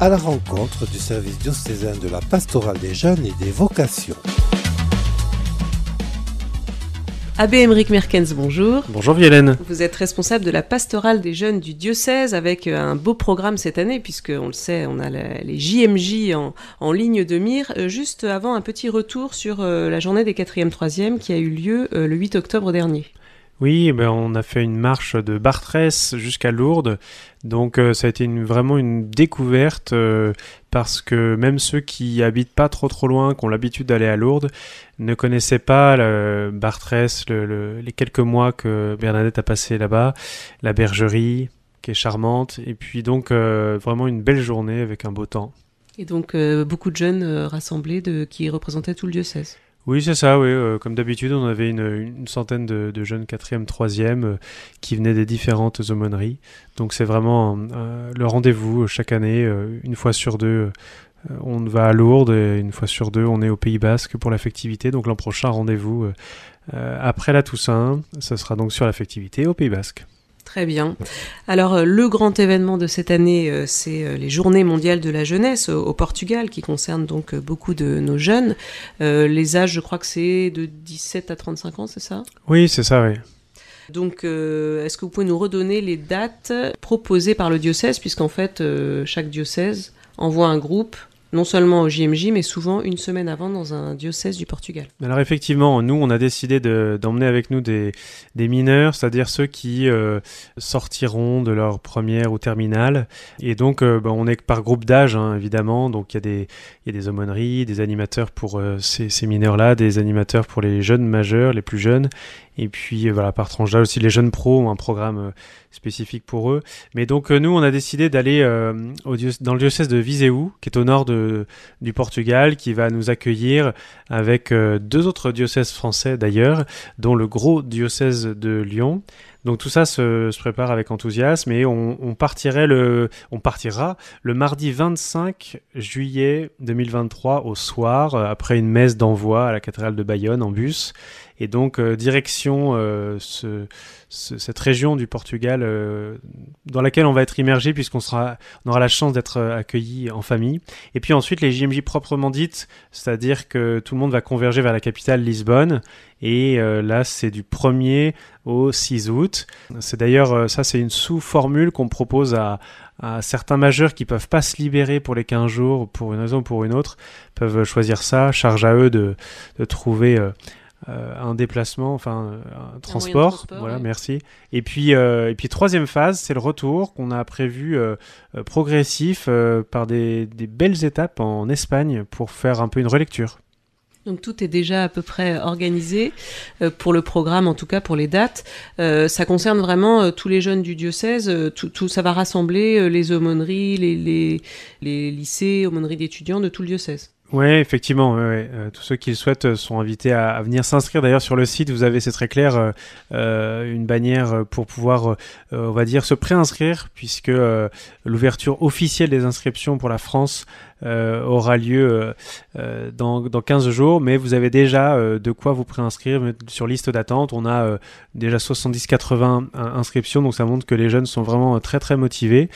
à la rencontre du service diocésain de la pastorale des jeunes et des vocations. Abbé Émeric Merkens, bonjour. Bonjour Violaine. Vous êtes responsable de la pastorale des jeunes du diocèse avec euh, un beau programme cette année, puisque on le sait, on a les JMJ en, ligne de mire. Euh, juste avant, un petit retour sur euh, la journée des 4e 3e qui a eu lieu le 8 octobre dernier. Oui, ben on a fait une marche de Bartrès jusqu'à Lourdes, donc ça a été vraiment une découverte parce que même ceux qui habitent pas trop trop loin, qui ont l'habitude d'aller à Lourdes, ne connaissaient pas le Bartrès, les quelques mois que Bernadette a passé là-bas, la bergerie qui est charmante, et puis donc euh, vraiment une belle journée avec un beau temps. Et donc euh, beaucoup de jeunes euh, rassemblés de, qui représentaient tout le diocèse. Oui, c'est ça, oui. comme d'habitude, on avait une, centaine de, jeunes 4e, 3e qui venaient des différentes aumôneries. Donc c'est vraiment le rendez-vous chaque année, une fois sur deux, euh, on va à Lourdes et une fois sur deux, on est au Pays Basque pour l'affectivité. Donc l'an prochain, rendez-vous euh, euh, après la Toussaint. Ce sera donc sur l'affectivité au Pays Basque. Très bien. Alors le grand événement de cette année, c'est les Journées mondiales de la jeunesse au, Portugal, qui concerne donc beaucoup de nos jeunes. les âges, je crois que c'est de 17 à 35 ans, c'est ça? Oui, c'est ça, oui. Donc, est-ce que vous pouvez nous redonner les dates proposées par le diocèse, puisqu'en fait, chaque diocèse envoie un groupe non seulement au JMJ, mais souvent une semaine avant dans un diocèse du Portugal. Alors effectivement, nous, on a décidé d'emmener avec nous des, des mineurs, c'est-à-dire ceux qui euh, sortiront de leur première ou terminale. Et donc, euh, ben, on est par groupe d'âge, hein, évidemment. Donc, il y, a des, y a des aumôneries, des animateurs pour euh, ces, ces mineurs-là, des animateurs pour les jeunes majeurs, les plus jeunes. Et puis, voilà, par tranche d'âge aussi, les jeunes pros ont un programme spécifique pour eux. Mais donc, nous, on a décidé d'aller dans le diocèse de Viseu, qui est au nord de du Portugal qui va nous accueillir avec euh, deux autres diocèses français d'ailleurs, dont le gros diocèse de Lyon. Donc tout ça se, prépare avec enthousiasme et on, partirait le, on partira le mardi 25 juillet 2023 au soir après une messe d'envoi à la cathédrale de Bayonne en bus et donc euh, direction euh, ce, cette région du Portugal euh, dans laquelle on va être immergé puisqu'on sera, on aura la chance d'être accueilli en famille. Et puis ensuite les JMJ proprement dites, c'est-à-dire que tout le monde va converger vers la capitale Lisbonne et là c'est du 1er au 6 août. C'est d'ailleurs ça c'est une sous-formule qu'on propose à, à certains majeurs qui peuvent pas se libérer pour les 15 jours pour une raison ou pour une autre peuvent choisir ça charge à eux de, de trouver euh, un déplacement, enfin un transport. voilà, merci. Et puis, euh, et puis troisième phase, c'est le retour qu'on a prévu euh, progressif par des, des, belles étapes en Espagne pour faire un peu une relecture. Donc tout est déjà à peu près organisé pour le programme, en tout cas pour les dates. ça concerne vraiment tous les jeunes du diocèse. Tout, tout, ça va rassembler les aumôneries, les, les, les lycées, aumôneries d'étudiants de tout le diocèse. Oui, effectivement. Ouais, euh, tous ceux qui le souhaitent euh, sont invités à, venir s'inscrire. D'ailleurs, sur le site, vous avez, c'est très clair, euh, une bannière pour pouvoir, on va dire, se préinscrire, puisque l'ouverture officielle des inscriptions pour la France aura lieu dans, dans 15 jours. Mais vous avez déjà de quoi vous préinscrire sur liste d'attente. On a déjà 70-80 inscriptions, donc ça montre que les jeunes sont vraiment très très motivés.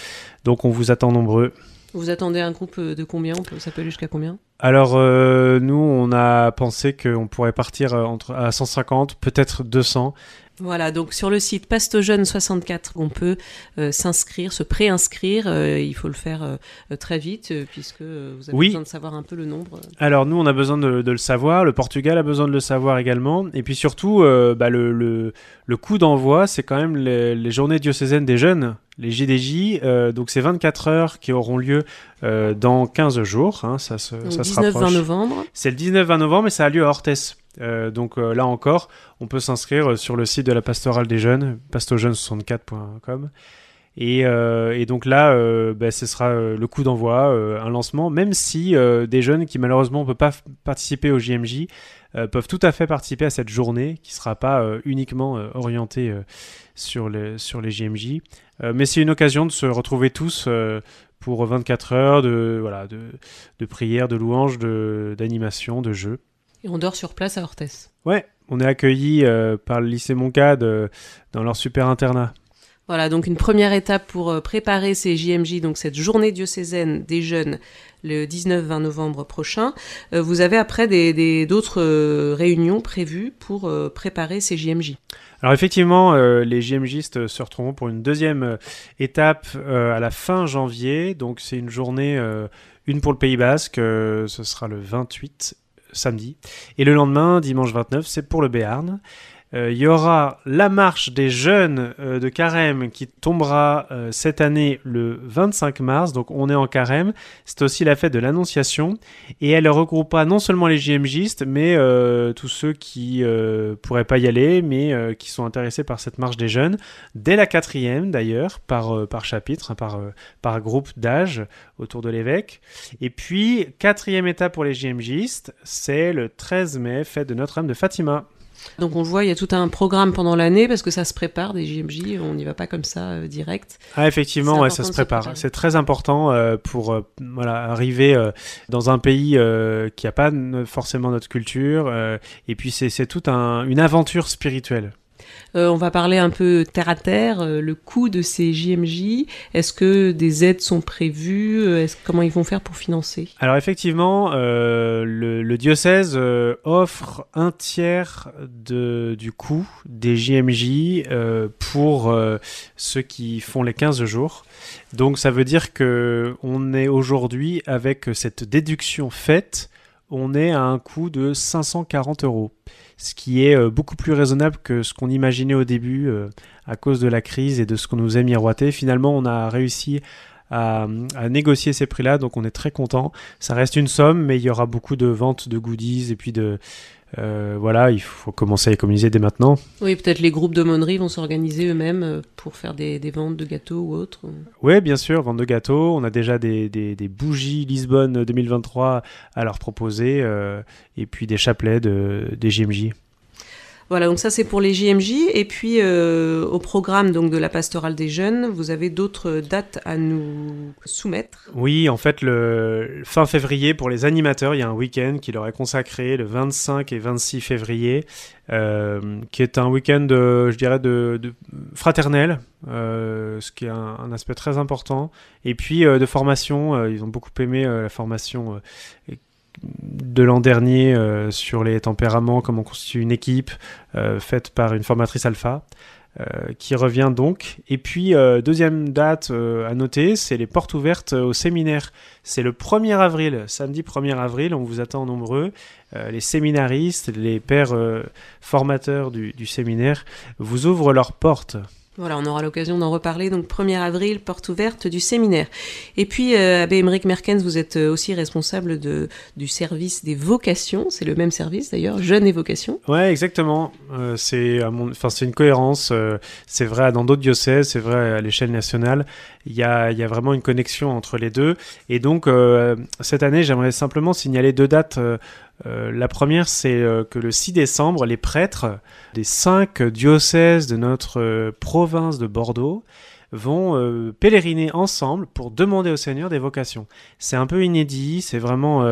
Donc on vous attend nombreux. Vous attendez un groupe de combien? On peut, Ça peut jusqu'à combien? Alors, euh, nous, on a pensé qu'on pourrait partir euh, entre, à 150, peut-être 200. Voilà, donc sur le site Pastojeune 64, on peut euh, s'inscrire, se préinscrire. Euh, il faut le faire euh, très vite puisque vous avez besoin de savoir un peu le nombre. Alors nous, on a besoin de, le savoir. Le Portugal a besoin de le savoir également. Et puis surtout, bah, le, le, coup d'envoi, c'est quand même les, journées diocésaines des jeunes, les JDJ. donc c'est 24 heures qui auront lieu dans 15 jours. Hein, ça se, donc 19-20 novembre. C'est le 19-20 novembre et ça a lieu à Orthez. Euh, donc euh, là encore, on peut s'inscrire sur le site de la pastorale des jeunes, pastojeune64.com. Et, euh, et, donc là, bah, ce sera le coup d'envoi, un lancement, même si des jeunes qui malheureusement ne peuvent pas participer au JMJ peuvent tout à fait participer à cette journée qui ne sera pas uniquement orientée sur, les, sur les JMJ. mais c'est une occasion de se retrouver tous pour 24 heures de, voilà, de, de prières, de louanges, d'animation, de, de jeux. Et on dort sur place à Orthès. Ouais, on est accueillis euh, par le lycée Moncade euh, dans leur super internat. Voilà, donc une première étape pour préparer ces JMJ, donc cette journée diocésaine des jeunes le 19-20 novembre prochain. vous avez après d'autres des, réunions prévues pour préparer ces JMJ. Alors effectivement, euh, les JMJistes se retrouveront pour une deuxième euh, étape euh, à la fin janvier. Donc c'est une journée, une pour le Pays Basque, ce sera le 28 samedi. Et le lendemain, dimanche 29, c'est pour le Béarn. Euh, il y aura la marche des jeunes euh, de Carême qui tombera euh, cette année le 25 mars, donc on est en Carême. C'est aussi la fête de l'Annonciation et elle regroupera non seulement les JMJistes, mais tous ceux qui pourraient pas y aller, mais qui sont intéressés par cette marche des jeunes, dès la quatrième d'ailleurs, par, par chapitre, hein, par, par groupe d'âge autour de l'évêque. Et puis, quatrième étape pour les JMJistes, c'est le 13 mai, fête de Notre-Dame de Fatima. Donc on voit, il y a tout un programme pendant l'année parce que ça se prépare des JMJ, on n'y va pas comme ça euh, direct. Ah effectivement, ouais, ça se prépare. C'est très important euh, pour euh, voilà, arriver dans un pays qui n'a pas forcément notre culture et puis c'est toute un, une aventure spirituelle. Euh, on va parler un peu terre à terre, euh, le coût de ces JMJ. Est-ce que des aides sont prévues euh, Comment ils vont faire pour financer? Alors effectivement, le, diocèse offre un tiers de, du coût des JMJ pour ceux qui font les 15 jours. Donc ça veut dire que on est aujourd'hui avec cette déduction faite, on est à un coût de 540 euros ce qui est euh, beaucoup plus raisonnable que ce qu'on imaginait au début euh, à cause de la crise et de ce qu'on nous a miroité. Finalement, on a réussi à, négocier ces prix-là, donc on est très content. Ça reste une somme, mais il y aura beaucoup de ventes de goodies et puis de, euh, voilà, il faut commencer à économiser dès maintenant. Oui, peut-être les groupes de monnerie vont s'organiser eux-mêmes pour faire des, ventes de gâteaux ou autres. Oui, bien sûr, vente de gâteaux. On a déjà des, bougies Lisbonne 2023 à leur proposer et puis des chapelets de, des JMJ. Voilà, donc ça c'est pour les JMJ. Et puis euh, au programme donc de la pastorale des jeunes, vous avez d'autres dates à nous soumettre? Oui, en fait, le fin février pour les animateurs, il y a un week-end qui leur est consacré le 25 et 26 février, euh, qui est un week-end, je dirais, de, fraternel, euh, ce qui est un, aspect très important. Et puis de formation, ils ont beaucoup aimé la formation de l'an dernier euh, sur les tempéraments, comment on une équipe, euh, faite par une formatrice alpha. Euh, qui revient donc. Et puis, deuxième date à noter, c'est les portes ouvertes au séminaire. C'est le 1er avril, samedi 1er avril, on vous attend nombreux. les séminaristes, les pères formateurs du séminaire vous ouvrent leurs portes. Voilà, on aura l'occasion d'en reparler. Donc 1er avril, porte ouverte du séminaire. Et puis, euh, Abbé Emmerich Merkens, vous êtes euh, aussi responsable du service des vocations. C'est le même service d'ailleurs, Jeunes et Vocations. Ouais, exactement. Euh, c'est une cohérence. C'est vrai dans d'autres diocèses, c'est vrai à l'échelle nationale. Il y a, vraiment une connexion entre les deux. Et donc, cette année, j'aimerais simplement signaler deux dates la première, c'est euh, que le 6 décembre, les prêtres des cinq diocèses de notre euh, province de Bordeaux vont pèleriner ensemble pour demander au Seigneur des vocations. C'est un peu inédit, c'est vraiment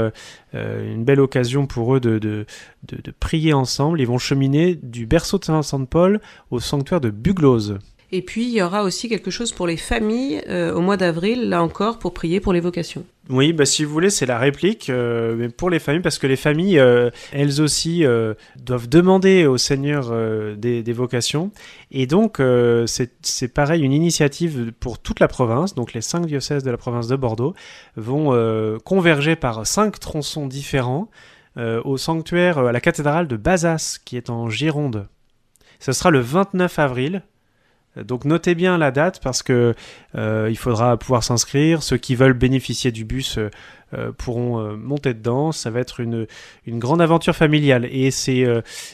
une belle occasion pour eux de, de, de, prier ensemble. Ils vont cheminer du berceau de Saint-Vincent-de-Paul au sanctuaire de Buglose. Et puis, il y aura aussi quelque chose pour les familles euh, au mois d'avril, là encore, pour prier pour les vocations. Oui, bah, si vous voulez, c'est la réplique, euh, pour les familles, parce que les familles, euh, elles aussi, doivent demander au Seigneur des, des, vocations. Et donc, c'est pareil, une initiative pour toute la province. Donc, les cinq diocèses de la province de Bordeaux vont converger par cinq tronçons différents au sanctuaire, à la cathédrale de Bazas, qui est en Gironde. Ce sera le 29 avril, donc notez bien la date parce que euh, il faudra pouvoir s'inscrire. Ceux qui veulent bénéficier du bus euh, euh, pourront monter dedans. Ça va être une, une grande aventure familiale et c'est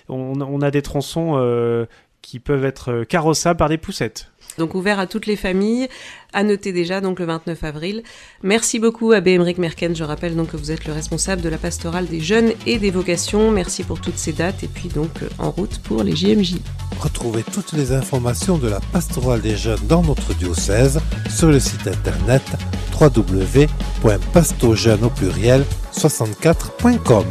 on, on, a des tronçons qui peuvent être carrossables par des poussettes. Donc ouvert à toutes les familles, à noter déjà donc le 29 avril. Merci beaucoup Abbé Emmerich Merken, je rappelle donc que vous êtes le responsable de la pastorale des jeunes et des vocations. Merci pour toutes ces dates et puis donc en route pour les JMJ. Retrouvez toutes les informations de la pastorale des jeunes dans notre diocèse sur le site internet www.pastojeunes au pluriel 64.com.